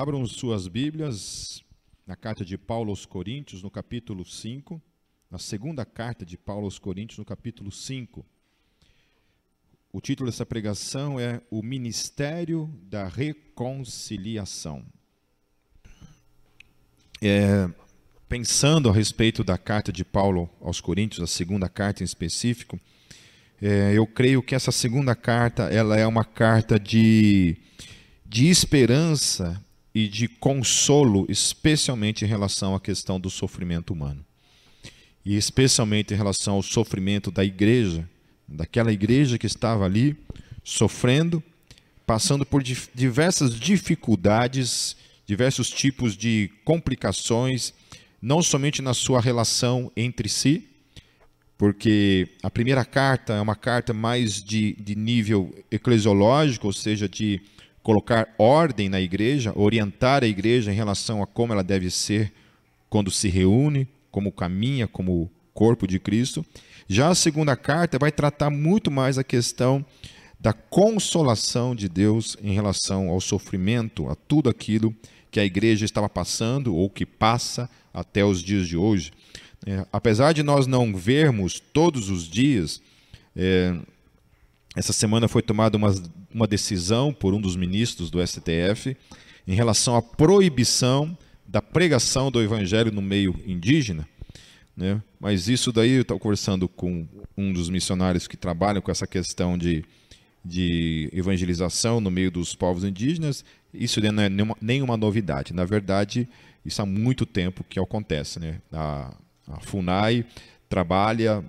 Abram suas Bíblias na carta de Paulo aos Coríntios, no capítulo 5, na segunda carta de Paulo aos Coríntios, no capítulo 5. O título dessa pregação é O Ministério da Reconciliação. É, pensando a respeito da carta de Paulo aos Coríntios, a segunda carta em específico, é, eu creio que essa segunda carta ela é uma carta de, de esperança e de consolo, especialmente em relação à questão do sofrimento humano. E especialmente em relação ao sofrimento da igreja, daquela igreja que estava ali sofrendo, passando por diversas dificuldades, diversos tipos de complicações, não somente na sua relação entre si, porque a primeira carta é uma carta mais de, de nível eclesiológico, ou seja, de colocar ordem na igreja, orientar a igreja em relação a como ela deve ser quando se reúne, como caminha, como corpo de Cristo. Já a segunda carta vai tratar muito mais a questão da consolação de Deus em relação ao sofrimento, a tudo aquilo que a igreja estava passando ou que passa até os dias de hoje. É, apesar de nós não vermos todos os dias, é, essa semana foi tomada uma, uma decisão por um dos ministros do STF em relação à proibição da pregação do evangelho no meio indígena. Né? Mas isso daí, eu estava conversando com um dos missionários que trabalham com essa questão de, de evangelização no meio dos povos indígenas, isso não é nenhuma, nenhuma novidade. Na verdade, isso há muito tempo que acontece. Né? A, a FUNAI trabalha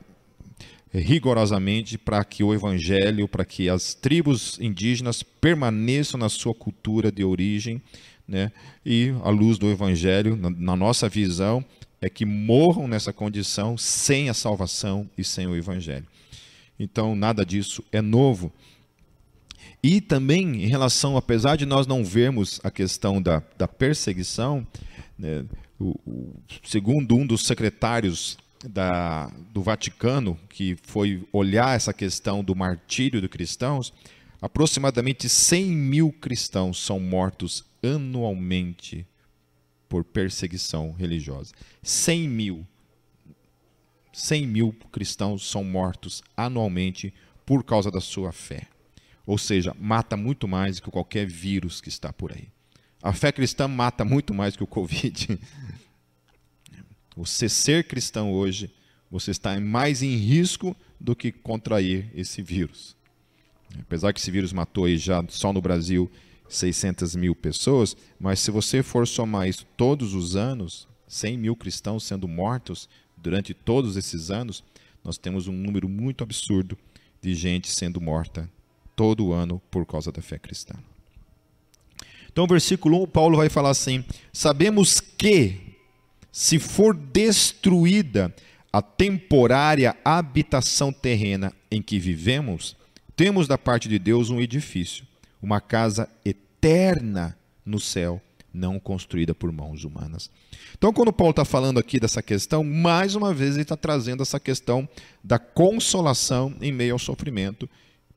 rigorosamente para que o evangelho, para que as tribos indígenas permaneçam na sua cultura de origem, né? E a luz do evangelho, na, na nossa visão, é que morram nessa condição sem a salvação e sem o evangelho. Então, nada disso é novo. E também em relação, apesar de nós não vermos a questão da, da perseguição, né, o, o, segundo um dos secretários da, do Vaticano, que foi olhar essa questão do martírio de cristãos, aproximadamente 100 mil cristãos são mortos anualmente por perseguição religiosa. 100 mil. 100 mil cristãos são mortos anualmente por causa da sua fé. Ou seja, mata muito mais do que qualquer vírus que está por aí. A fé cristã mata muito mais que o Covid. Você ser cristão hoje, você está mais em risco do que contrair esse vírus. Apesar que esse vírus matou aí já só no Brasil 600 mil pessoas, mas se você for somar isso todos os anos, 100 mil cristãos sendo mortos durante todos esses anos, nós temos um número muito absurdo de gente sendo morta todo ano por causa da fé cristã. Então, versículo 1, Paulo vai falar assim: Sabemos que se for destruída a temporária habitação terrena em que vivemos, temos da parte de Deus um edifício, uma casa eterna no céu, não construída por mãos humanas. Então, quando Paulo está falando aqui dessa questão, mais uma vez ele está trazendo essa questão da consolação em meio ao sofrimento,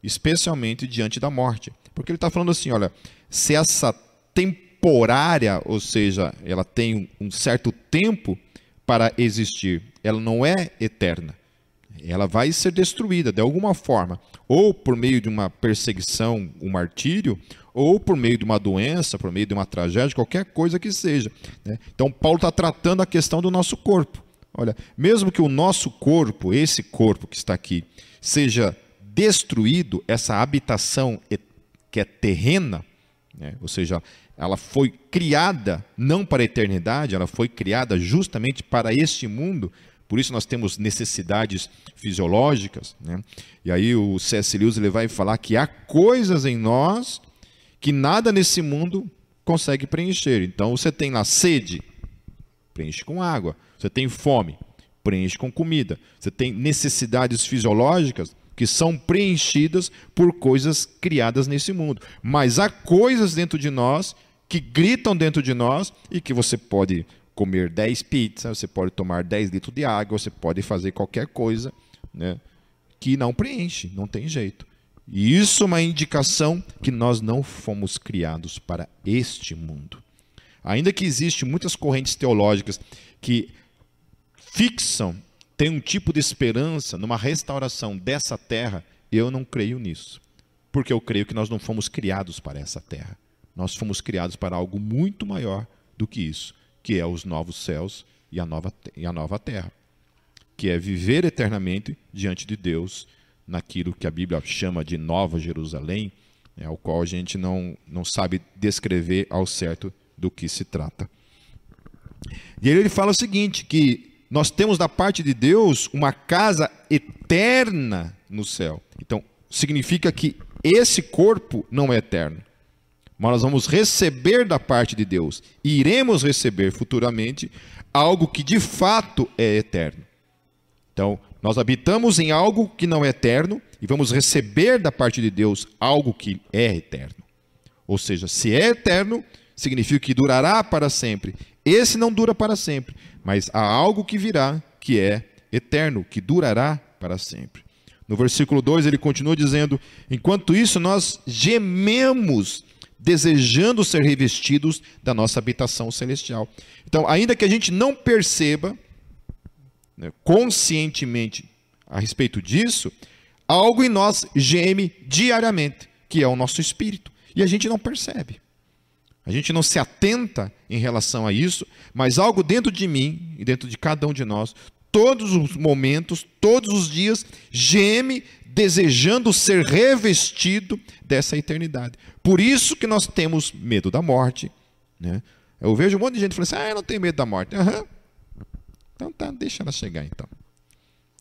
especialmente diante da morte. Porque ele está falando assim: olha, se essa temporária temporária, ou seja, ela tem um certo tempo para existir. Ela não é eterna. Ela vai ser destruída de alguma forma, ou por meio de uma perseguição, um martírio, ou por meio de uma doença, por meio de uma tragédia, qualquer coisa que seja. Né? Então, Paulo está tratando a questão do nosso corpo. Olha, mesmo que o nosso corpo, esse corpo que está aqui, seja destruído, essa habitação que é terrena, né? ou seja, ela foi criada não para a eternidade, ela foi criada justamente para este mundo. Por isso nós temos necessidades fisiológicas. Né? E aí o C.S. Lewis ele vai falar que há coisas em nós que nada nesse mundo consegue preencher. Então você tem lá sede, preenche com água. Você tem fome, preenche com comida. Você tem necessidades fisiológicas, que são preenchidas por coisas criadas nesse mundo. Mas há coisas dentro de nós que gritam dentro de nós e que você pode comer 10 pizzas, você pode tomar 10 litros de água, você pode fazer qualquer coisa né, que não preenche, não tem jeito. E isso é uma indicação que nós não fomos criados para este mundo. Ainda que existem muitas correntes teológicas que fixam, têm um tipo de esperança numa restauração dessa terra, eu não creio nisso. Porque eu creio que nós não fomos criados para essa terra. Nós fomos criados para algo muito maior do que isso, que é os novos céus e a nova, e a nova terra. Que é viver eternamente diante de Deus, naquilo que a Bíblia chama de Nova Jerusalém, né, ao qual a gente não, não sabe descrever ao certo do que se trata. E ele fala o seguinte: que nós temos da parte de Deus uma casa eterna no céu. Então, significa que esse corpo não é eterno. Mas nós vamos receber da parte de Deus, e iremos receber futuramente algo que de fato é eterno. Então, nós habitamos em algo que não é eterno e vamos receber da parte de Deus algo que é eterno. Ou seja, se é eterno, significa que durará para sempre. Esse não dura para sempre, mas há algo que virá que é eterno, que durará para sempre. No versículo 2 ele continua dizendo: Enquanto isso, nós gememos, desejando ser revestidos da nossa habitação celestial. Então, ainda que a gente não perceba né, conscientemente a respeito disso, algo em nós geme diariamente, que é o nosso espírito, e a gente não percebe. A gente não se atenta em relação a isso, mas algo dentro de mim e dentro de cada um de nós, todos os momentos, todos os dias, geme desejando ser revestido dessa eternidade. Por isso que nós temos medo da morte. Né? Eu vejo um monte de gente falando assim: ah, eu não tenho medo da morte. Uhum. Então tá, deixa ela chegar então.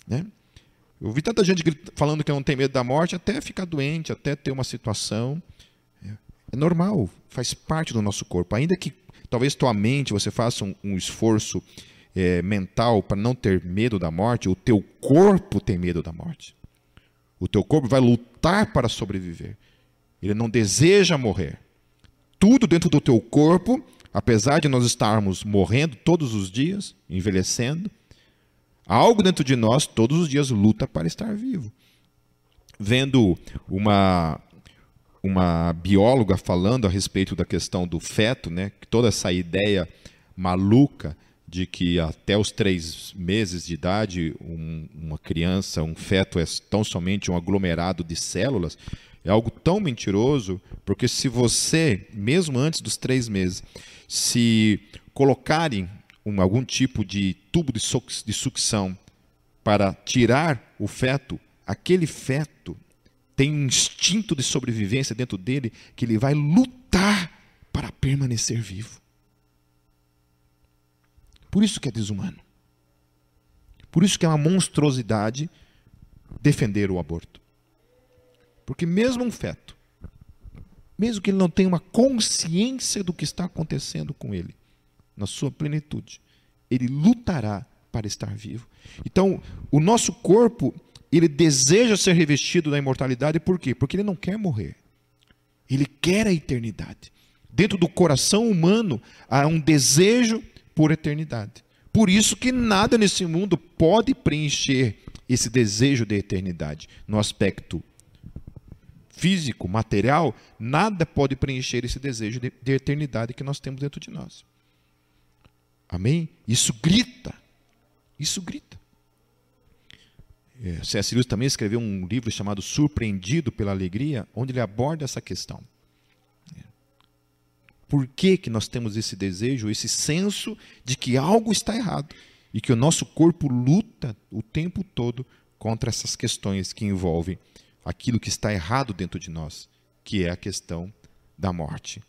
Né? Eu vi tanta gente falando que não tem medo da morte, até ficar doente, até ter uma situação. É normal, faz parte do nosso corpo. Ainda que talvez tua mente, você faça um, um esforço é, mental para não ter medo da morte, o teu corpo tem medo da morte. O teu corpo vai lutar para sobreviver. Ele não deseja morrer. Tudo dentro do teu corpo, apesar de nós estarmos morrendo todos os dias, envelhecendo, algo dentro de nós todos os dias luta para estar vivo. Vendo uma uma bióloga falando a respeito da questão do feto, né? Toda essa ideia maluca de que até os três meses de idade um, uma criança, um feto é tão somente um aglomerado de células, é algo tão mentiroso, porque se você, mesmo antes dos três meses, se colocarem um, algum tipo de tubo de, de sucção para tirar o feto, aquele feto tem um instinto de sobrevivência dentro dele que ele vai lutar para permanecer vivo. Por isso que é desumano. Por isso que é uma monstruosidade defender o aborto. Porque mesmo um feto, mesmo que ele não tenha uma consciência do que está acontecendo com ele, na sua plenitude, ele lutará para estar vivo. Então, o nosso corpo ele deseja ser revestido da imortalidade, por quê? Porque ele não quer morrer. Ele quer a eternidade. Dentro do coração humano há um desejo por eternidade. Por isso que nada nesse mundo pode preencher esse desejo de eternidade. No aspecto físico, material, nada pode preencher esse desejo de, de eternidade que nós temos dentro de nós. Amém? Isso grita. Isso grita. É, C.S. Lewis também escreveu um livro chamado Surpreendido pela Alegria, onde ele aborda essa questão. É. Por que, que nós temos esse desejo, esse senso de que algo está errado e que o nosso corpo luta o tempo todo contra essas questões que envolvem aquilo que está errado dentro de nós, que é a questão da morte.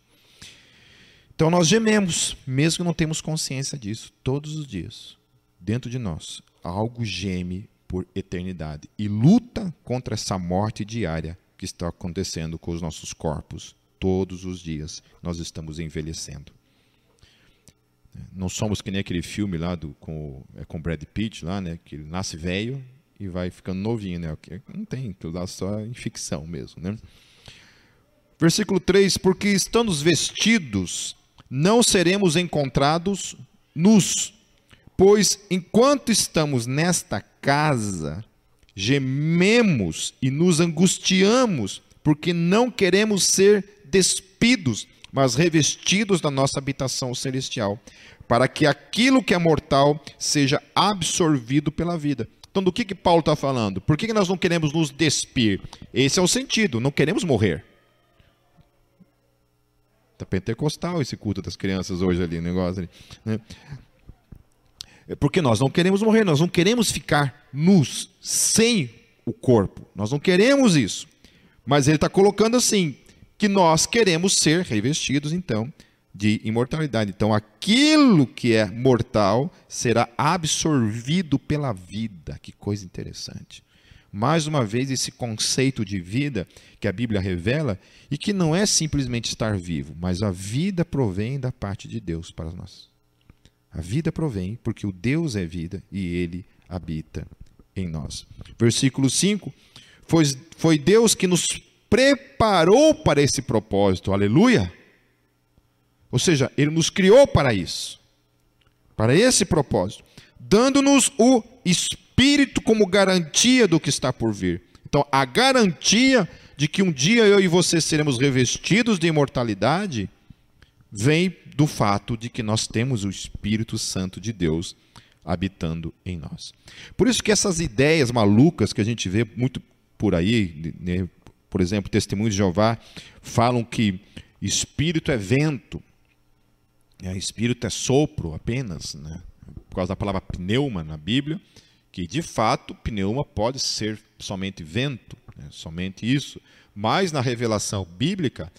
Então nós gememos, mesmo que não temos consciência disso, todos os dias, dentro de nós, algo geme por eternidade e luta contra essa morte diária que está acontecendo com os nossos corpos. Todos os dias nós estamos envelhecendo. Não somos que nem aquele filme lá do, com, é com Brad Pitt, lá, né, que ele nasce velho e vai ficando novinho. Né? Não tem, aquilo lá só em ficção mesmo. Né? Versículo 3: Porque estando vestidos, não seremos encontrados nus Pois enquanto estamos nesta casa, gememos e nos angustiamos, porque não queremos ser despidos, mas revestidos da nossa habitação celestial, para que aquilo que é mortal seja absorvido pela vida. Então, do que, que Paulo está falando? Por que, que nós não queremos nos despir? Esse é o sentido, não queremos morrer. Está pentecostal esse culto das crianças hoje ali, negócio ali. Né? É porque nós não queremos morrer, nós não queremos ficar nus, sem o corpo. Nós não queremos isso. Mas ele está colocando assim, que nós queremos ser revestidos, então, de imortalidade. Então, aquilo que é mortal será absorvido pela vida. Que coisa interessante. Mais uma vez, esse conceito de vida que a Bíblia revela e que não é simplesmente estar vivo, mas a vida provém da parte de Deus para nós. A vida provém porque o Deus é vida e ele habita em nós. Versículo 5: Foi, foi Deus que nos preparou para esse propósito, aleluia. Ou seja, ele nos criou para isso, para esse propósito, dando-nos o Espírito como garantia do que está por vir. Então, a garantia de que um dia eu e você seremos revestidos de imortalidade vem do fato de que nós temos o Espírito Santo de Deus habitando em nós. Por isso que essas ideias malucas que a gente vê muito por aí, né, por exemplo, testemunhos de Jeová falam que espírito é vento, né, espírito é sopro apenas, né, por causa da palavra pneuma na Bíblia, que de fato pneuma pode ser somente vento, né, somente isso, mas na revelação bíblica,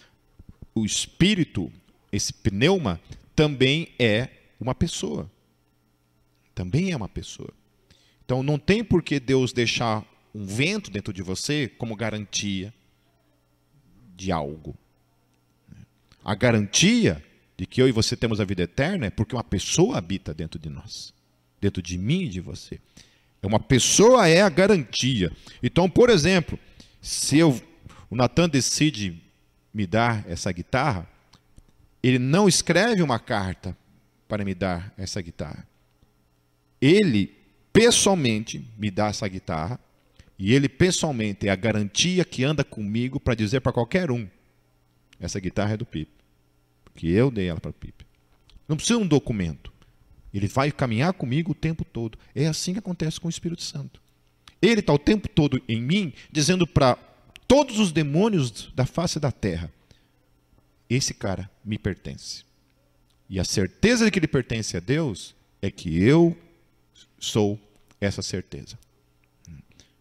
o espírito esse pneuma também é uma pessoa. Também é uma pessoa. Então não tem por que Deus deixar um vento dentro de você como garantia de algo. A garantia de que eu e você temos a vida eterna é porque uma pessoa habita dentro de nós, dentro de mim e de você. É uma pessoa é a garantia. Então, por exemplo, se eu, o Natan decide me dar essa guitarra, ele não escreve uma carta para me dar essa guitarra. Ele pessoalmente me dá essa guitarra e ele pessoalmente é a garantia que anda comigo para dizer para qualquer um: essa guitarra é do Pipe, porque eu dei ela para Pipe. Não precisa um documento. Ele vai caminhar comigo o tempo todo. É assim que acontece com o Espírito Santo. Ele está o tempo todo em mim, dizendo para todos os demônios da face da terra: esse cara me pertence. E a certeza de que ele pertence a Deus é que eu sou essa certeza.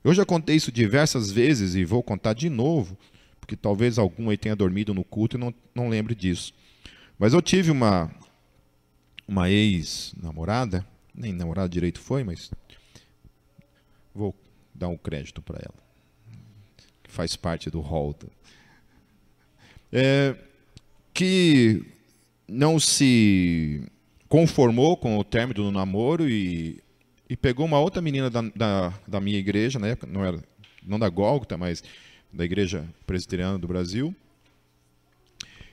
Eu já contei isso diversas vezes e vou contar de novo, porque talvez algum aí tenha dormido no culto e não, não lembre disso. Mas eu tive uma, uma ex-namorada, nem namorada direito foi, mas vou dar um crédito para ela, que faz parte do hall. É, que não se conformou com o término do namoro e, e pegou uma outra menina da, da, da minha igreja, na época, não, era, não da Gólgota, mas da igreja presbiteriana do Brasil,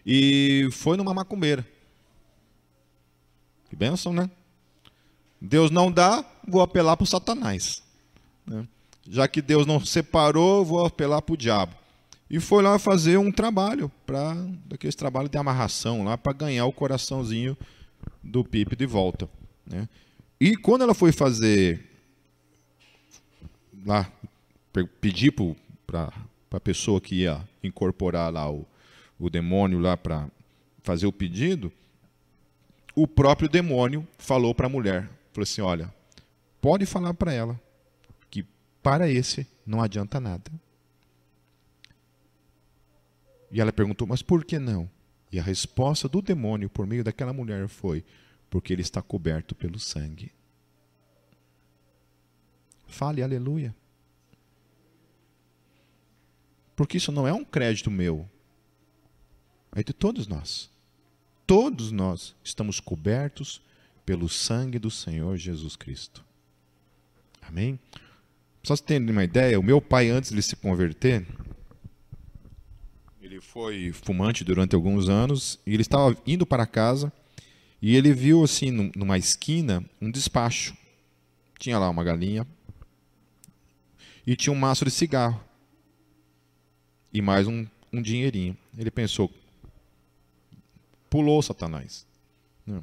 e foi numa macumbeira. Que bênção, né? Deus não dá, vou apelar para o Satanás. Né? Já que Deus não separou, vou apelar para o diabo e foi lá fazer um trabalho para daqueles trabalhos de amarração lá para ganhar o coraçãozinho do Pipe de volta, né? E quando ela foi fazer lá pedir para a pessoa que ia incorporar lá o, o demônio lá para fazer o pedido, o próprio demônio falou para a mulher, falou assim, olha, pode falar para ela que para esse não adianta nada. E ela perguntou: Mas por que não? E a resposta do demônio por meio daquela mulher foi: Porque ele está coberto pelo sangue. Fale aleluia. Porque isso não é um crédito meu, de todos nós. Todos nós estamos cobertos pelo sangue do Senhor Jesus Cristo. Amém? Só você terem uma ideia, o meu pai, antes de se converter, ele foi fumante durante alguns anos e ele estava indo para casa e ele viu assim numa esquina um despacho. Tinha lá uma galinha e tinha um maço de cigarro e mais um, um dinheirinho. Ele pensou: pulou Satanás. Né?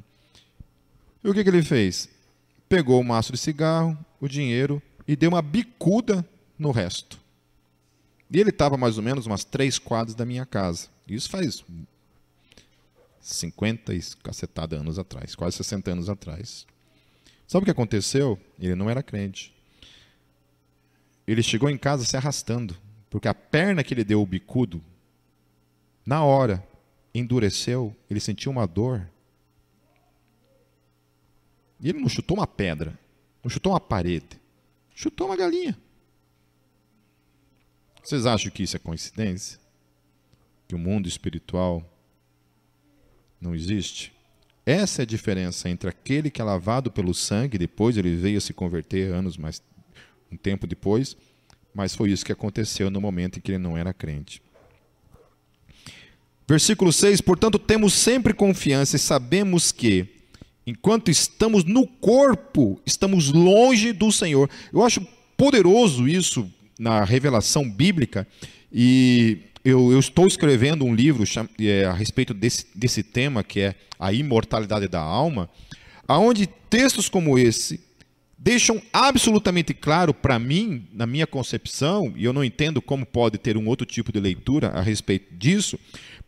E o que, que ele fez? Pegou o maço de cigarro, o dinheiro e deu uma bicuda no resto. E ele estava mais ou menos umas três quadras da minha casa. Isso faz 50 e cacetada anos atrás, quase 60 anos atrás. Sabe o que aconteceu? Ele não era crente. Ele chegou em casa se arrastando, porque a perna que ele deu o bicudo, na hora, endureceu, ele sentiu uma dor. E ele não chutou uma pedra, não chutou uma parede, chutou uma galinha. Vocês acham que isso é coincidência? Que o mundo espiritual não existe? Essa é a diferença entre aquele que é lavado pelo sangue, depois ele veio a se converter anos mais um tempo depois, mas foi isso que aconteceu no momento em que ele não era crente. Versículo 6: Portanto, temos sempre confiança e sabemos que, enquanto estamos no corpo, estamos longe do Senhor. Eu acho poderoso isso na revelação bíblica e eu, eu, estou escrevendo um livro é, a respeito desse, desse tema, que é a imortalidade da alma, aonde textos como esse deixam absolutamente claro para mim, na minha concepção, e eu não entendo como pode ter um outro tipo de leitura a respeito disso,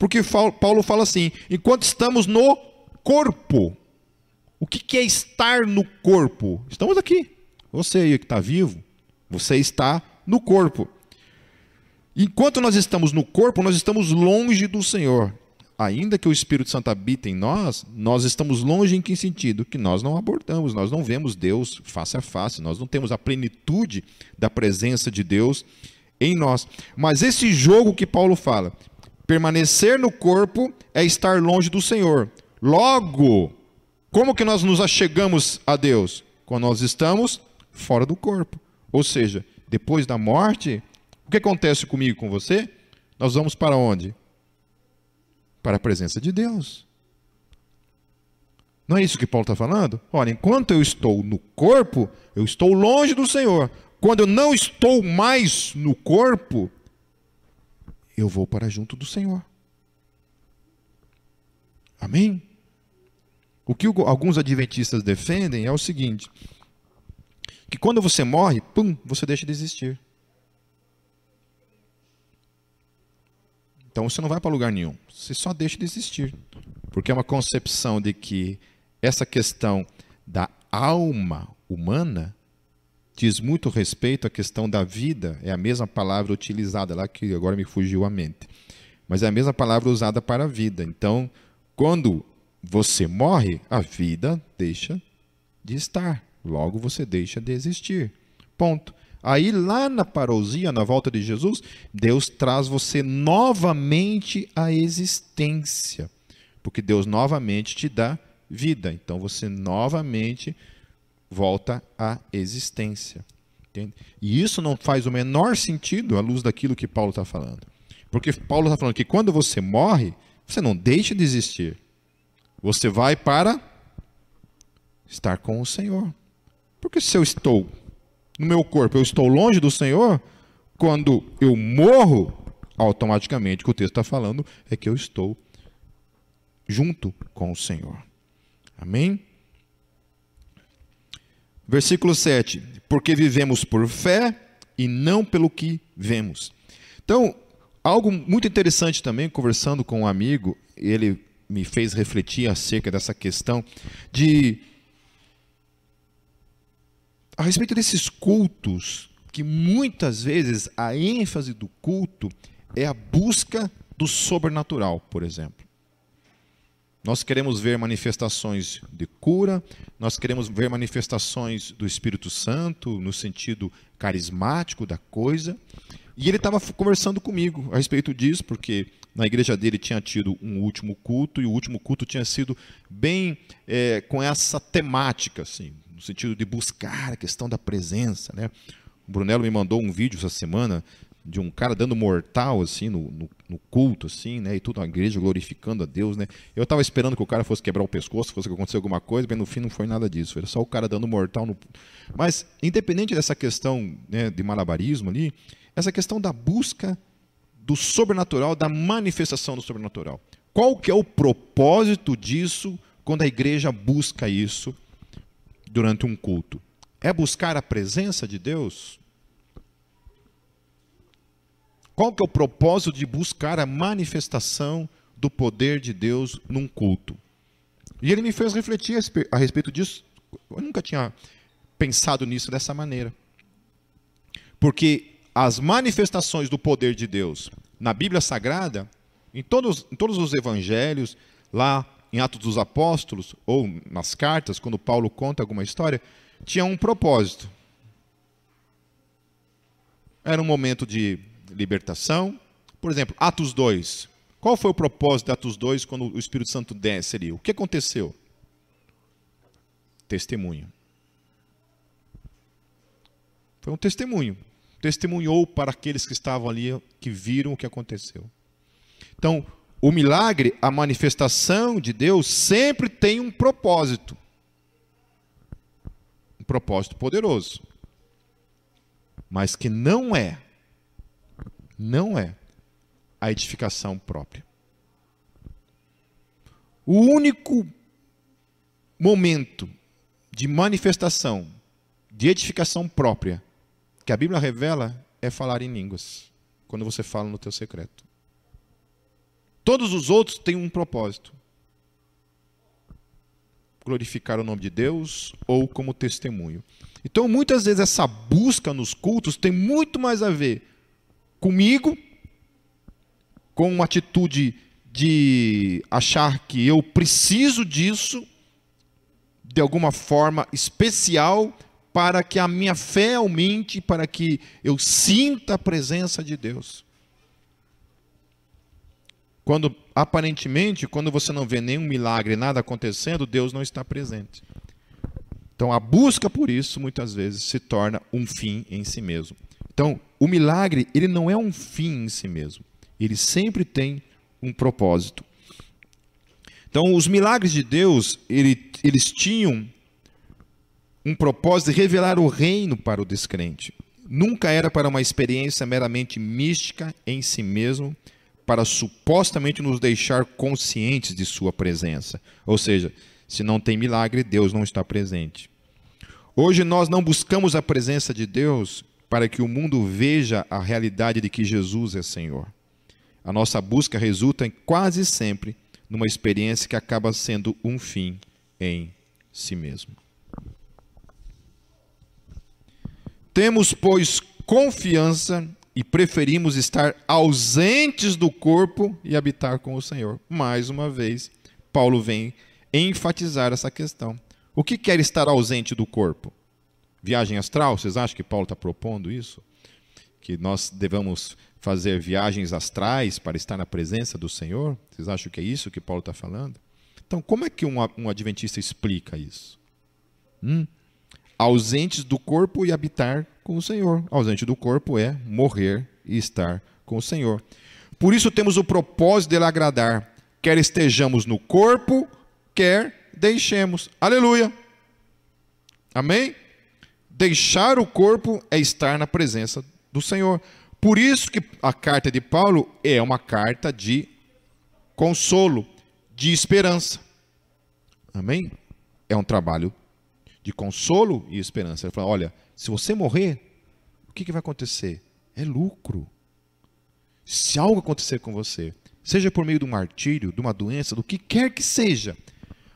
porque Paulo fala assim: enquanto estamos no corpo, o que é estar no corpo? Estamos aqui. Você aí que está vivo, você está no corpo. Enquanto nós estamos no corpo, nós estamos longe do Senhor. Ainda que o Espírito Santo habite em nós, nós estamos longe em que sentido? Que nós não abordamos, nós não vemos Deus face a face, nós não temos a plenitude da presença de Deus em nós. Mas esse jogo que Paulo fala, permanecer no corpo é estar longe do Senhor. Logo, como que nós nos achegamos a Deus? Quando nós estamos fora do corpo. Ou seja, depois da morte, o que acontece comigo e com você? Nós vamos para onde? Para a presença de Deus. Não é isso que Paulo está falando? Olha, enquanto eu estou no corpo, eu estou longe do Senhor. Quando eu não estou mais no corpo, eu vou para junto do Senhor. Amém? O que alguns adventistas defendem é o seguinte: que quando você morre, pum, você deixa de existir. Então você não vai para lugar nenhum, você só deixa de existir. Porque é uma concepção de que essa questão da alma humana diz muito respeito à questão da vida, é a mesma palavra utilizada lá que agora me fugiu a mente. Mas é a mesma palavra usada para a vida. Então, quando você morre, a vida deixa de estar. Logo você deixa de existir. Ponto. Aí lá na parousia, na volta de Jesus, Deus traz você novamente à existência. Porque Deus novamente te dá vida. Então você novamente volta à existência. Entende? E isso não faz o menor sentido à luz daquilo que Paulo está falando. Porque Paulo está falando que quando você morre, você não deixa de existir. Você vai para estar com o Senhor. Porque se eu estou no meu corpo, eu estou longe do Senhor, quando eu morro, automaticamente o que o texto está falando é que eu estou junto com o Senhor. Amém? Versículo 7: Porque vivemos por fé e não pelo que vemos. Então, algo muito interessante também, conversando com um amigo, ele me fez refletir acerca dessa questão de a respeito desses cultos, que muitas vezes a ênfase do culto é a busca do sobrenatural, por exemplo. Nós queremos ver manifestações de cura, nós queremos ver manifestações do Espírito Santo no sentido carismático da coisa. E ele estava conversando comigo a respeito disso, porque na igreja dele tinha tido um último culto e o último culto tinha sido bem é, com essa temática, assim, no sentido de buscar a questão da presença. Né? O Brunello me mandou um vídeo essa semana de um cara dando mortal assim no, no, no, culto assim, né, e tudo a igreja glorificando a Deus, né? Eu estava esperando que o cara fosse quebrar o pescoço, fosse acontecer alguma coisa, mas no fim não foi nada disso. Era só o cara dando mortal no Mas independente dessa questão, né, de malabarismo ali, essa questão da busca do sobrenatural, da manifestação do sobrenatural. Qual que é o propósito disso quando a igreja busca isso durante um culto? É buscar a presença de Deus? Qual que é o propósito de buscar a manifestação do poder de Deus num culto? E ele me fez refletir a respeito disso. Eu nunca tinha pensado nisso dessa maneira. Porque as manifestações do poder de Deus na Bíblia Sagrada, em todos, em todos os evangelhos, lá em Atos dos Apóstolos, ou nas cartas, quando Paulo conta alguma história, tinha um propósito. Era um momento de libertação. Por exemplo, Atos 2. Qual foi o propósito de Atos 2 quando o Espírito Santo desce ali? O que aconteceu? Testemunho. Foi um testemunho. Testemunhou para aqueles que estavam ali, que viram o que aconteceu. Então, o milagre, a manifestação de Deus, sempre tem um propósito. Um propósito poderoso. Mas que não é, não é a edificação própria. O único momento de manifestação, de edificação própria, que a Bíblia revela é falar em línguas, quando você fala no teu secreto. Todos os outros têm um propósito: glorificar o nome de Deus ou como testemunho. Então, muitas vezes, essa busca nos cultos tem muito mais a ver comigo, com uma atitude de achar que eu preciso disso, de alguma forma especial, para que a minha fé aumente, para que eu sinta a presença de Deus. Quando aparentemente, quando você não vê nenhum milagre, nada acontecendo, Deus não está presente. Então a busca por isso muitas vezes se torna um fim em si mesmo. Então, o milagre, ele não é um fim em si mesmo. Ele sempre tem um propósito. Então, os milagres de Deus, ele, eles tinham um propósito de revelar o reino para o descrente. Nunca era para uma experiência meramente mística em si mesmo, para supostamente nos deixar conscientes de sua presença. Ou seja, se não tem milagre, Deus não está presente. Hoje nós não buscamos a presença de Deus para que o mundo veja a realidade de que Jesus é Senhor. A nossa busca resulta em, quase sempre numa experiência que acaba sendo um fim em si mesmo. Temos, pois, confiança e preferimos estar ausentes do corpo e habitar com o Senhor. Mais uma vez, Paulo vem enfatizar essa questão. O que quer estar ausente do corpo? Viagem astral? Vocês acham que Paulo está propondo isso? Que nós devamos fazer viagens astrais para estar na presença do Senhor? Vocês acham que é isso que Paulo está falando? Então, como é que um, um adventista explica isso? Hum? ausentes do corpo e habitar com o Senhor. Ausente do corpo é morrer e estar com o Senhor. Por isso temos o propósito de ele agradar, quer estejamos no corpo, quer deixemos. Aleluia. Amém? Deixar o corpo é estar na presença do Senhor. Por isso que a carta de Paulo é uma carta de consolo, de esperança. Amém? É um trabalho de consolo e esperança. Ele fala: olha, se você morrer, o que, que vai acontecer? É lucro. Se algo acontecer com você, seja por meio de um martírio, de uma doença, do que quer que seja,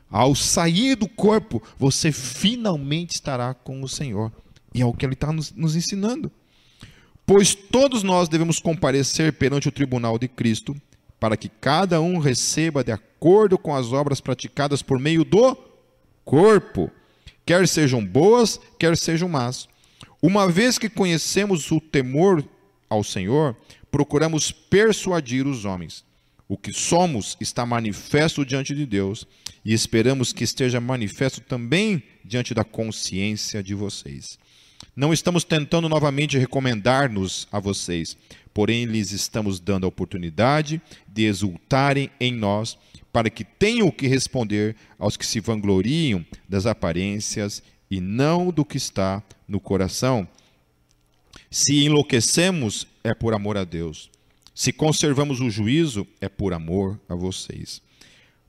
ao sair do corpo, você finalmente estará com o Senhor. E é o que ele está nos, nos ensinando. Pois todos nós devemos comparecer perante o tribunal de Cristo, para que cada um receba de acordo com as obras praticadas por meio do corpo quer sejam boas, quer sejam más. Uma vez que conhecemos o temor ao Senhor, procuramos persuadir os homens. O que somos está manifesto diante de Deus e esperamos que esteja manifesto também diante da consciência de vocês. Não estamos tentando novamente recomendar-nos a vocês, porém lhes estamos dando a oportunidade de exultarem em nós para que tenham o que responder aos que se vangloriam das aparências e não do que está no coração. Se enlouquecemos, é por amor a Deus. Se conservamos o juízo, é por amor a vocês.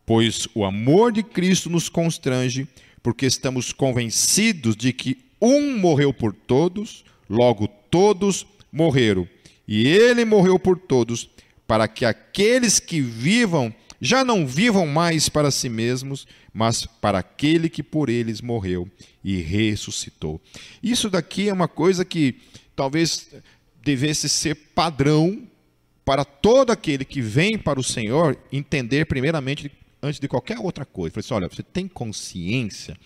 Pois o amor de Cristo nos constrange, porque estamos convencidos de que um morreu por todos, logo todos morreram. E ele morreu por todos, para que aqueles que vivam já não vivam mais para si mesmos, mas para aquele que por eles morreu e ressuscitou. Isso daqui é uma coisa que talvez devesse ser padrão para todo aquele que vem para o Senhor entender primeiramente antes de qualquer outra coisa. Falei assim, olha, você tem consciência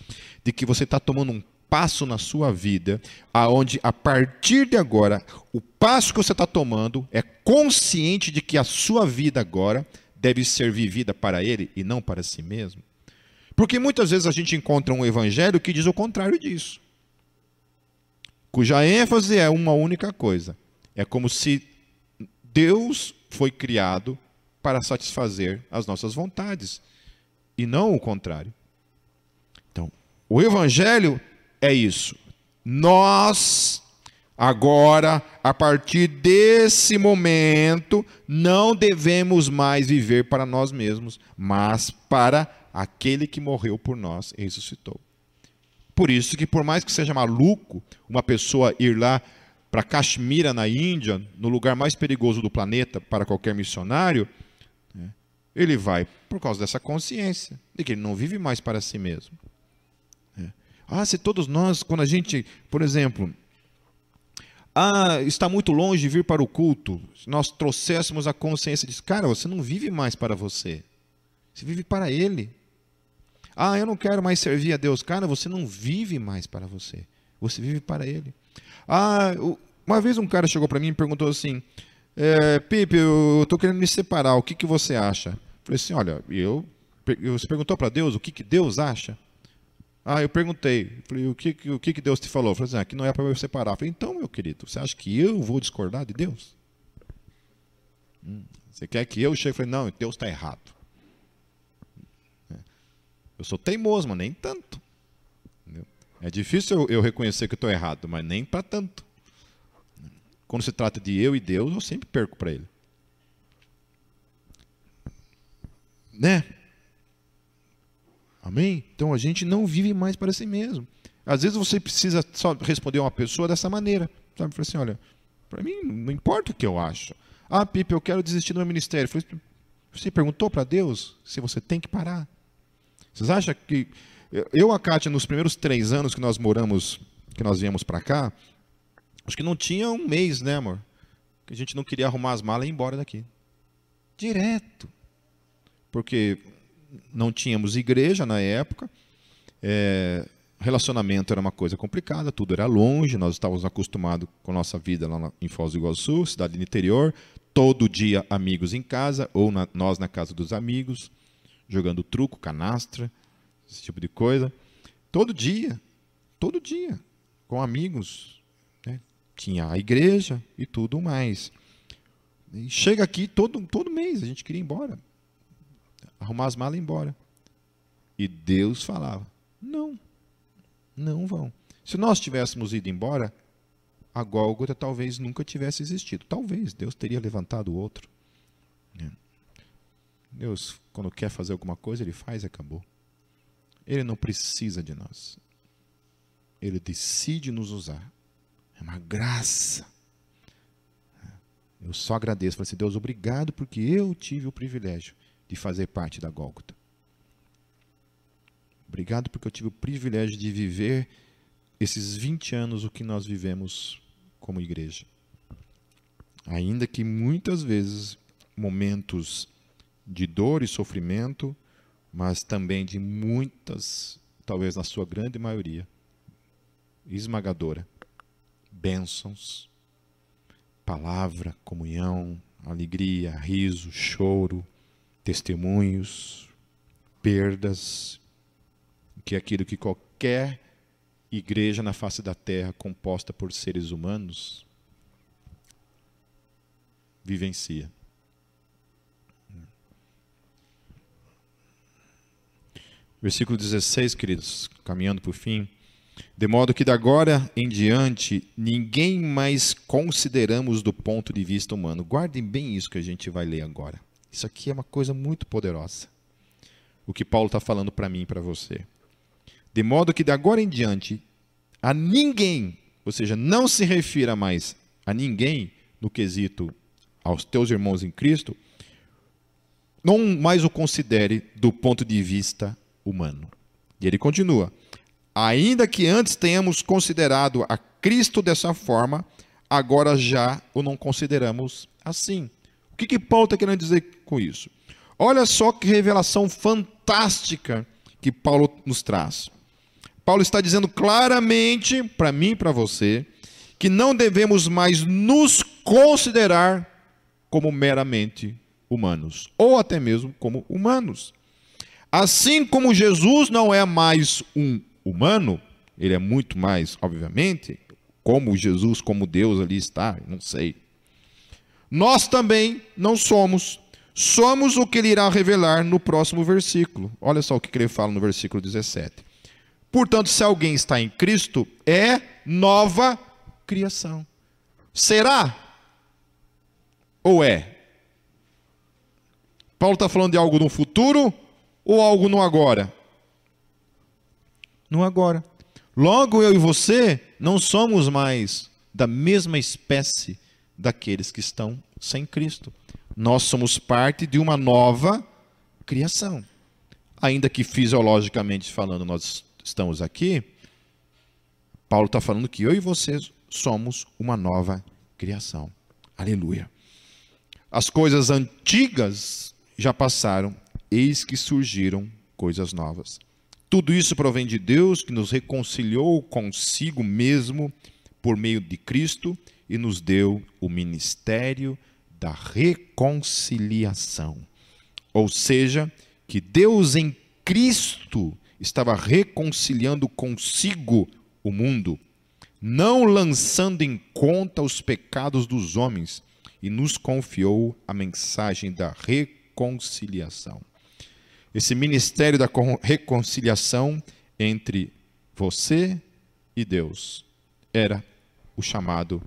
de que você está tomando um passo na sua vida, aonde a partir de agora, o passo que você está tomando é consciente de que a sua vida agora deve ser vivida para Ele e não para si mesmo? Porque muitas vezes a gente encontra um evangelho que diz o contrário disso, cuja ênfase é uma única coisa: é como se Deus foi criado para satisfazer as nossas vontades e não o contrário. Então, o evangelho é isso. Nós Agora, a partir desse momento, não devemos mais viver para nós mesmos, mas para aquele que morreu por nós e ressuscitou. Por isso que, por mais que seja maluco uma pessoa ir lá para Caxemira, na Índia, no lugar mais perigoso do planeta para qualquer missionário, né, ele vai por causa dessa consciência de que ele não vive mais para si mesmo. É. Ah, se todos nós, quando a gente, por exemplo, ah, está muito longe de vir para o culto. Se nós trouxéssemos a consciência de, cara, você não vive mais para você. Você vive para Ele. Ah, eu não quero mais servir a Deus. Cara, você não vive mais para você. Você vive para Ele. Ah, uma vez um cara chegou para mim e perguntou assim: é, Pipe, eu estou querendo me separar. O que, que você acha? Eu falei assim: olha, eu, você perguntou para Deus o que, que Deus acha? Ah, eu perguntei, falei, o que, o que Deus te falou? Eu falei assim, ah, que não é para eu separar. Eu falei, então, meu querido, você acha que eu vou discordar de Deus? Hum, você quer que eu chegue e falei, não, Deus está errado. É. Eu sou teimoso, mas nem tanto. É difícil eu, eu reconhecer que estou errado, mas nem para tanto. Quando se trata de eu e Deus, eu sempre perco para Ele. Né? Amém? Então a gente não vive mais para si mesmo. Às vezes você precisa só responder uma pessoa dessa maneira. Sabe? Falei assim: olha, para mim não importa o que eu acho. Ah, Pipe, eu quero desistir do meu ministério. Falei, você perguntou para Deus se você tem que parar? Vocês acham que. Eu, a Kátia, nos primeiros três anos que nós moramos, que nós viemos para cá, acho que não tinha um mês, né, amor? Que a gente não queria arrumar as malas e ir embora daqui. Direto. Porque não tínhamos igreja na época, é, relacionamento era uma coisa complicada, tudo era longe, nós estávamos acostumados com a nossa vida lá em Foz do Iguaçu, cidade do interior, todo dia amigos em casa, ou na, nós na casa dos amigos, jogando truco, canastra, esse tipo de coisa. Todo dia, todo dia, com amigos. Né? Tinha a igreja e tudo mais. E chega aqui todo, todo mês, a gente queria ir embora arrumar as malas e ir embora. E Deus falava: não, não vão. Se nós tivéssemos ido embora, a Gólgota talvez nunca tivesse existido. Talvez Deus teria levantado outro. É. Deus, quando quer fazer alguma coisa, Ele faz e acabou. Ele não precisa de nós. Ele decide nos usar. É uma graça. Eu só agradeço. Falei assim, Deus, obrigado porque eu tive o privilégio de fazer parte da Gólgota. Obrigado porque eu tive o privilégio de viver esses 20 anos o que nós vivemos como igreja. Ainda que muitas vezes momentos de dor e sofrimento, mas também de muitas, talvez na sua grande maioria, esmagadora, bênçãos, palavra, comunhão, alegria, riso, choro, testemunhos, perdas, que é aquilo que qualquer igreja na face da terra composta por seres humanos vivencia. Versículo 16, queridos, caminhando para o fim. De modo que, da agora em diante, ninguém mais consideramos do ponto de vista humano. Guardem bem isso que a gente vai ler agora. Isso aqui é uma coisa muito poderosa. O que Paulo está falando para mim e para você. De modo que, de agora em diante, a ninguém, ou seja, não se refira mais a ninguém no quesito aos teus irmãos em Cristo, não mais o considere do ponto de vista humano. E ele continua: ainda que antes tenhamos considerado a Cristo dessa forma, agora já o não consideramos assim. O que, que Paulo está querendo dizer com isso? Olha só que revelação fantástica que Paulo nos traz. Paulo está dizendo claramente para mim e para você que não devemos mais nos considerar como meramente humanos, ou até mesmo como humanos. Assim como Jesus não é mais um humano, ele é muito mais, obviamente, como Jesus, como Deus ali está, não sei. Nós também não somos. Somos o que ele irá revelar no próximo versículo. Olha só o que ele fala no versículo 17. Portanto, se alguém está em Cristo, é nova criação. Será? Ou é? Paulo está falando de algo no futuro ou algo no agora? No agora. Logo eu e você não somos mais da mesma espécie daqueles que estão sem Cristo. Nós somos parte de uma nova criação. Ainda que fisiologicamente falando nós estamos aqui, Paulo está falando que eu e você somos uma nova criação. Aleluia. As coisas antigas já passaram, eis que surgiram coisas novas. Tudo isso provém de Deus que nos reconciliou consigo mesmo por meio de Cristo e nos deu o ministério da reconciliação. Ou seja, que Deus em Cristo estava reconciliando consigo o mundo, não lançando em conta os pecados dos homens, e nos confiou a mensagem da reconciliação. Esse ministério da reconciliação entre você e Deus era o chamado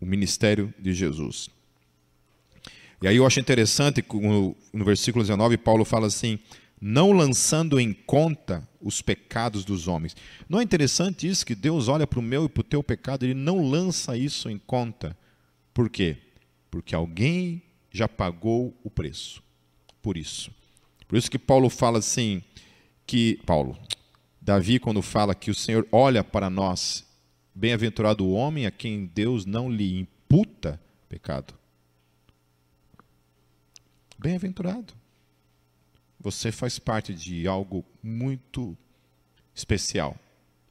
o ministério de Jesus. E aí eu acho interessante no, no versículo 19 Paulo fala assim: não lançando em conta os pecados dos homens. Não é interessante isso que Deus olha para o meu e para o teu pecado, ele não lança isso em conta. Por quê? Porque alguém já pagou o preço. Por isso. Por isso que Paulo fala assim que Paulo, Davi quando fala que o Senhor olha para nós Bem-aventurado o homem a quem Deus não lhe imputa pecado. Bem-aventurado. Você faz parte de algo muito especial.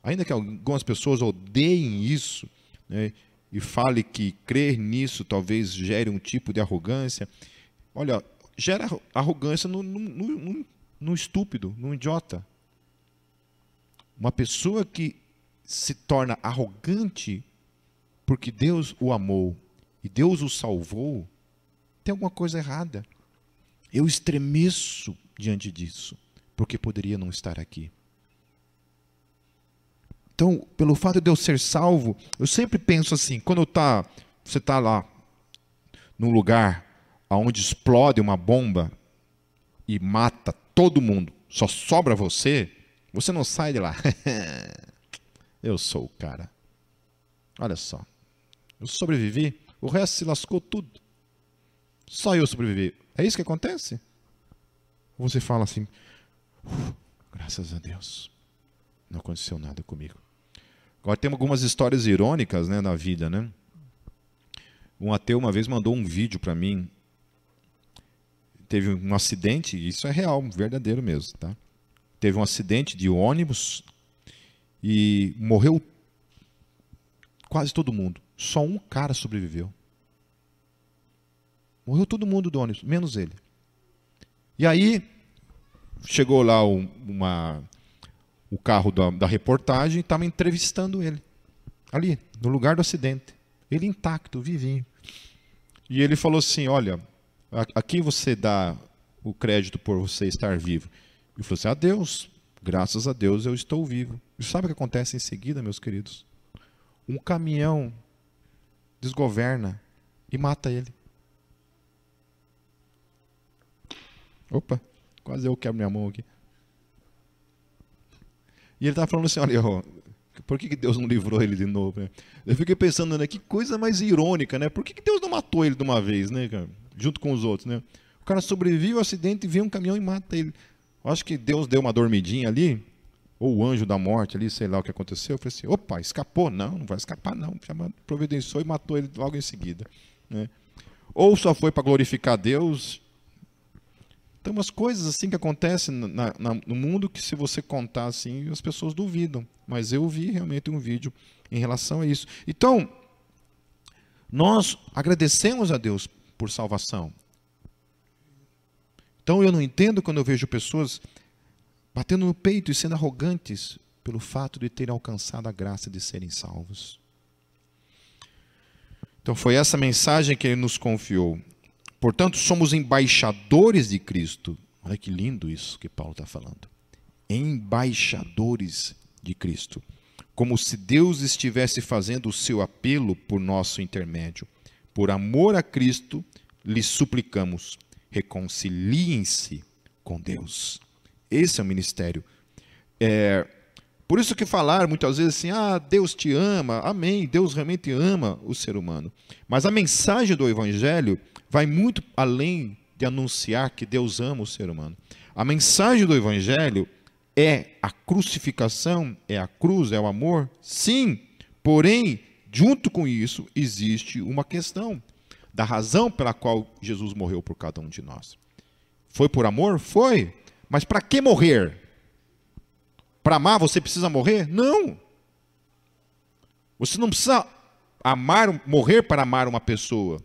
Ainda que algumas pessoas odeiem isso, né, e fale que crer nisso talvez gere um tipo de arrogância. Olha, gera arrogância no, no, no, no estúpido, no idiota. Uma pessoa que se torna arrogante porque Deus o amou e Deus o salvou, tem alguma coisa errada. Eu estremeço diante disso, porque poderia não estar aqui. Então, pelo fato de eu ser salvo, eu sempre penso assim, quando tá, você está lá num lugar onde explode uma bomba e mata todo mundo, só sobra você, você não sai de lá. Eu sou o cara. Olha só. Eu sobrevivi, o resto se lascou tudo. Só eu sobrevivi. É isso que acontece? Você fala assim: graças a Deus, não aconteceu nada comigo. Agora tem algumas histórias irônicas, né, na vida, né? Um ateu uma vez mandou um vídeo para mim. Teve um acidente, isso é real, verdadeiro mesmo, tá? Teve um acidente de ônibus e morreu quase todo mundo. Só um cara sobreviveu. Morreu todo mundo do ônibus, menos ele. E aí chegou lá uma, o carro da, da reportagem e estava entrevistando ele. Ali, no lugar do acidente. Ele intacto, vivinho. E ele falou assim: Olha, aqui você dá o crédito por você estar vivo. E falou assim: A Deus, graças a Deus eu estou vivo. E sabe o que acontece em seguida, meus queridos? Um caminhão desgoverna e mata ele. Opa, quase eu quebro minha mão aqui. E ele estava falando assim: olha, ó, por que, que Deus não livrou ele de novo? Né? Eu fiquei pensando, né? Que coisa mais irônica, né? Por que, que Deus não matou ele de uma vez, né, cara? Junto com os outros, né? O cara sobrevive ao acidente vê um caminhão e mata ele. Eu acho que Deus deu uma dormidinha ali, ou o anjo da morte ali, sei lá o que aconteceu. Eu falei assim: opa, escapou? Não, não vai escapar, não. Providenciou e matou ele logo em seguida. Né? Ou só foi para glorificar Deus tem umas coisas assim que acontecem na, na, no mundo que se você contar assim, as pessoas duvidam. Mas eu vi realmente um vídeo em relação a isso. Então, nós agradecemos a Deus por salvação. Então eu não entendo quando eu vejo pessoas batendo no peito e sendo arrogantes pelo fato de terem alcançado a graça de serem salvos. Então foi essa mensagem que ele nos confiou. Portanto, somos embaixadores de Cristo. Olha que lindo isso que Paulo está falando. Embaixadores de Cristo. Como se Deus estivesse fazendo o seu apelo por nosso intermédio. Por amor a Cristo, lhe suplicamos: reconciliem-se com Deus. Esse é o ministério. É, por isso que falar muitas vezes assim, ah, Deus te ama, amém, Deus realmente ama o ser humano. Mas a mensagem do Evangelho vai muito além de anunciar que Deus ama o ser humano. A mensagem do Evangelho é a crucificação, é a cruz, é o amor? Sim, porém, junto com isso, existe uma questão da razão pela qual Jesus morreu por cada um de nós. Foi por amor? Foi. Mas para que morrer? Para amar você precisa morrer? Não. Você não precisa amar, morrer para amar uma pessoa.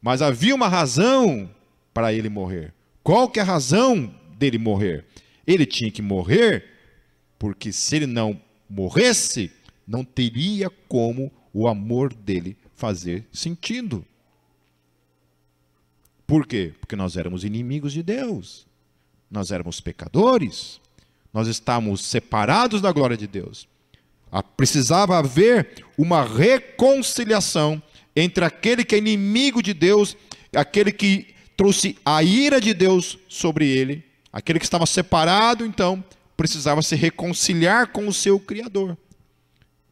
Mas havia uma razão para ele morrer. Qual que é a razão dele morrer? Ele tinha que morrer porque se ele não morresse, não teria como o amor dele fazer sentido. Por quê? Porque nós éramos inimigos de Deus. Nós éramos pecadores. Nós estávamos separados da glória de Deus. Ah, precisava haver uma reconciliação entre aquele que é inimigo de Deus, aquele que trouxe a ira de Deus sobre ele, aquele que estava separado, então, precisava se reconciliar com o seu Criador,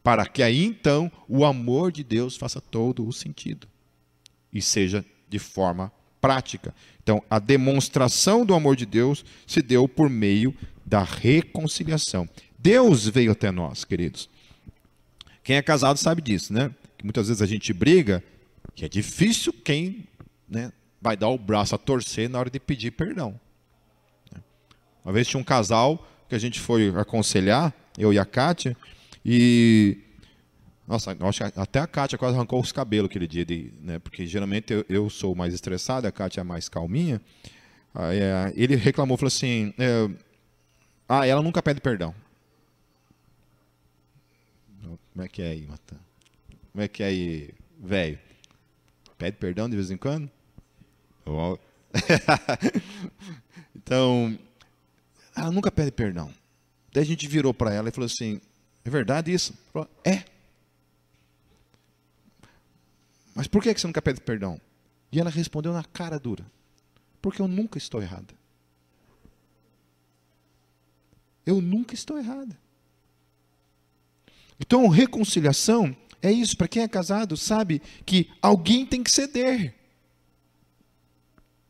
para que aí então o amor de Deus faça todo o sentido e seja de forma prática. Então, a demonstração do amor de Deus se deu por meio da reconciliação. Deus veio até nós, queridos. Quem é casado sabe disso, né? que muitas vezes a gente briga, que é difícil quem né, vai dar o braço a torcer na hora de pedir perdão. Uma vez tinha um casal que a gente foi aconselhar, eu e a Kátia, e. Nossa, acho que até a Kátia quase arrancou os cabelos aquele dia, de, né, porque geralmente eu, eu sou mais estressado, a Kátia é mais calminha. Aí, é, ele reclamou, falou assim: é, Ah, ela nunca pede perdão. Como é que é aí, Matan? Como é que é aí, velho? Pede perdão de vez em quando? então, ela nunca pede perdão. Daí a gente virou para ela e falou assim: é verdade isso? É. Mas por que você nunca pede perdão? E ela respondeu na cara dura: porque eu nunca estou errada. Eu nunca estou errada. Então, reconciliação é isso, para quem é casado, sabe que alguém tem que ceder.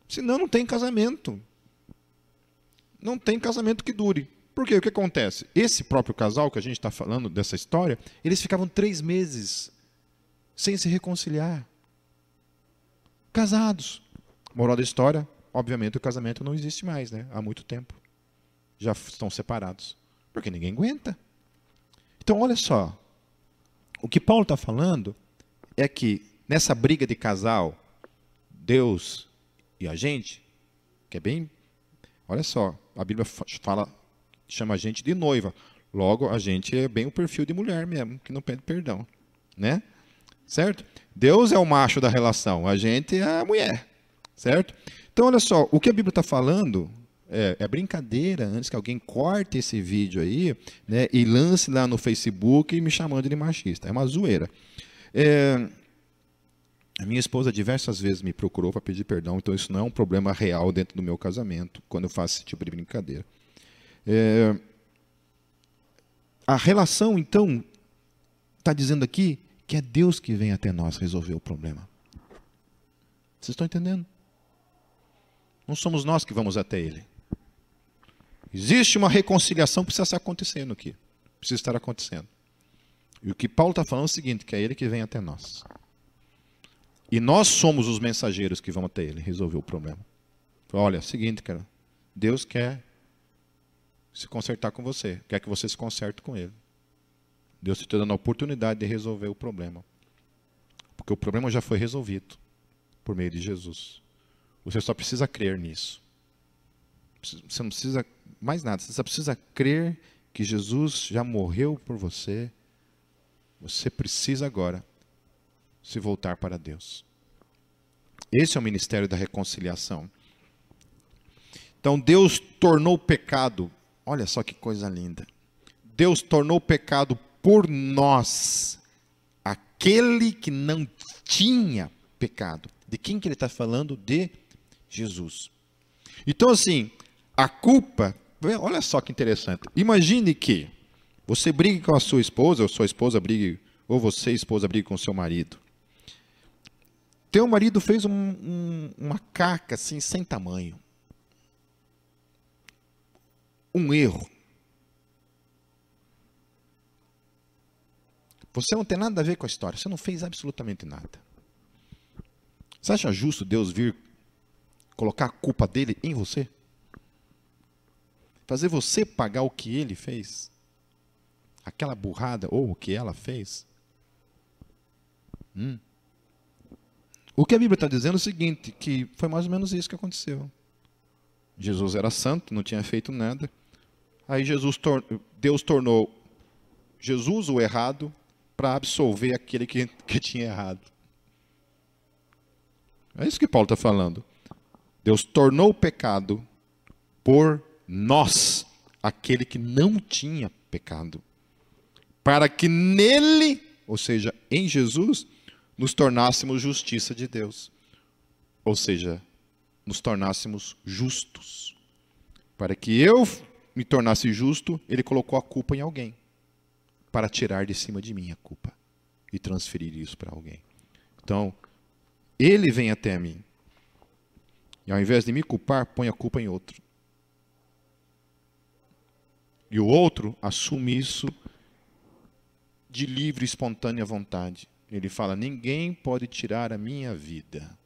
Senão não tem casamento. Não tem casamento que dure. Porque o que acontece? Esse próprio casal que a gente está falando dessa história, eles ficavam três meses sem se reconciliar. Casados. Moral da história, obviamente o casamento não existe mais, né? Há muito tempo. Já estão separados. Porque ninguém aguenta. Então, olha só. O que Paulo está falando é que nessa briga de casal, Deus e a gente, que é bem. Olha só, a Bíblia fala, chama a gente de noiva. Logo, a gente é bem o perfil de mulher mesmo, que não pede perdão. Né? Certo? Deus é o macho da relação, a gente é a mulher. Certo? Então, olha só, o que a Bíblia está falando é, é, brincadeira antes que alguém corte esse vídeo aí né, e lance lá no Facebook me chamando de machista. É uma zoeira. É, a minha esposa diversas vezes me procurou para pedir perdão, então isso não é um problema real dentro do meu casamento, quando eu faço esse tipo de brincadeira. É, a relação, então, está dizendo aqui que é Deus que vem até nós resolver o problema. Vocês estão entendendo? Não somos nós que vamos até Ele. Existe uma reconciliação que precisa estar acontecendo aqui. Precisa estar acontecendo. E o que Paulo está falando é o seguinte: que é Ele que vem até nós. E nós somos os mensageiros que vão até Ele resolver o problema. Olha, é o seguinte, cara. Deus quer se consertar com você. Quer que você se conserte com Ele. Deus te está dando a oportunidade de resolver o problema. Porque o problema já foi resolvido por meio de Jesus. Você só precisa crer nisso. Você não precisa mais nada. Você só precisa crer que Jesus já morreu por você. Você precisa agora se voltar para Deus. Esse é o ministério da reconciliação. Então Deus tornou o pecado, olha só que coisa linda. Deus tornou pecado por nós, aquele que não tinha pecado. De quem que ele está falando? De Jesus. Então, assim, a culpa, olha só que interessante. Imagine que você brigue com a sua esposa, ou sua esposa brigue, ou você, esposa, brigue com seu marido. Teu marido fez um, um, uma caca assim, sem tamanho. Um erro. Você não tem nada a ver com a história, você não fez absolutamente nada. Você acha justo Deus vir colocar a culpa dele em você? Fazer você pagar o que ele fez? Aquela burrada ou o que ela fez? Hum. O que a Bíblia está dizendo é o seguinte, que foi mais ou menos isso que aconteceu. Jesus era santo, não tinha feito nada. Aí Jesus tor Deus tornou Jesus o errado para absolver aquele que, que tinha errado. É isso que Paulo está falando. Deus tornou o pecado por nós, aquele que não tinha pecado, para que nele, ou seja, em Jesus, nos tornássemos justiça de Deus. Ou seja, nos tornássemos justos. Para que eu me tornasse justo, ele colocou a culpa em alguém. Para tirar de cima de mim a culpa e transferir isso para alguém. Então, ele vem até mim. E ao invés de me culpar, põe a culpa em outro. E o outro assume isso de livre e espontânea vontade. Ele fala: Ninguém pode tirar a minha vida.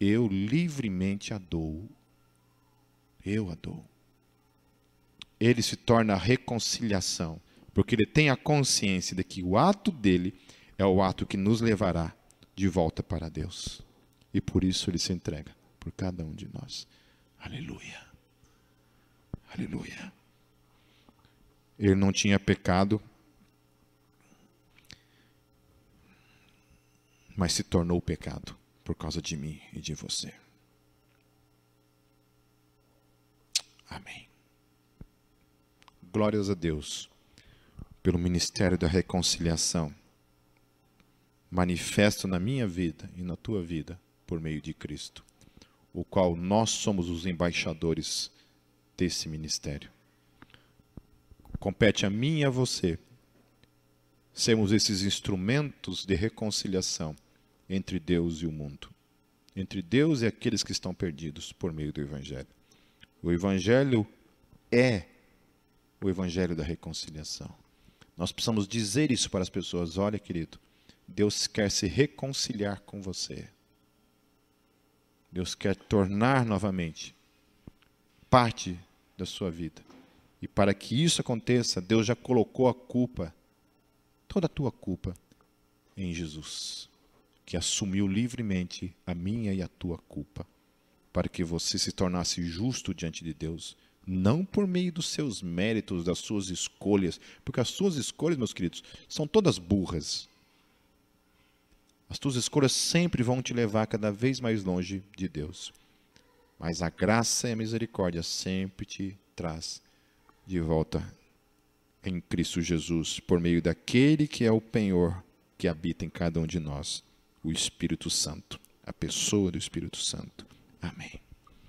Eu livremente a dou. Eu a dou. Ele se torna a reconciliação, porque ele tem a consciência de que o ato dele é o ato que nos levará de volta para Deus. E por isso ele se entrega por cada um de nós. Aleluia. Aleluia. Ele não tinha pecado, mas se tornou pecado por causa de mim e de você. Amém. Glórias a Deus pelo ministério da reconciliação, manifesto na minha vida e na tua vida por meio de Cristo, o qual nós somos os embaixadores desse ministério. Compete a mim e a você sermos esses instrumentos de reconciliação entre Deus e o mundo, entre Deus e aqueles que estão perdidos por meio do Evangelho. O Evangelho é o Evangelho da reconciliação. Nós precisamos dizer isso para as pessoas: olha, querido, Deus quer se reconciliar com você. Deus quer tornar novamente parte da sua vida. E para que isso aconteça, Deus já colocou a culpa, toda a tua culpa, em Jesus que assumiu livremente a minha e a tua culpa, para que você se tornasse justo diante de Deus, não por meio dos seus méritos, das suas escolhas, porque as suas escolhas, meus queridos, são todas burras. As tuas escolhas sempre vão te levar cada vez mais longe de Deus. mas a graça e a misericórdia sempre te traz de volta em Cristo Jesus, por meio daquele que é o penhor que habita em cada um de nós, o Espírito Santo, a pessoa do Espírito Santo. Amém.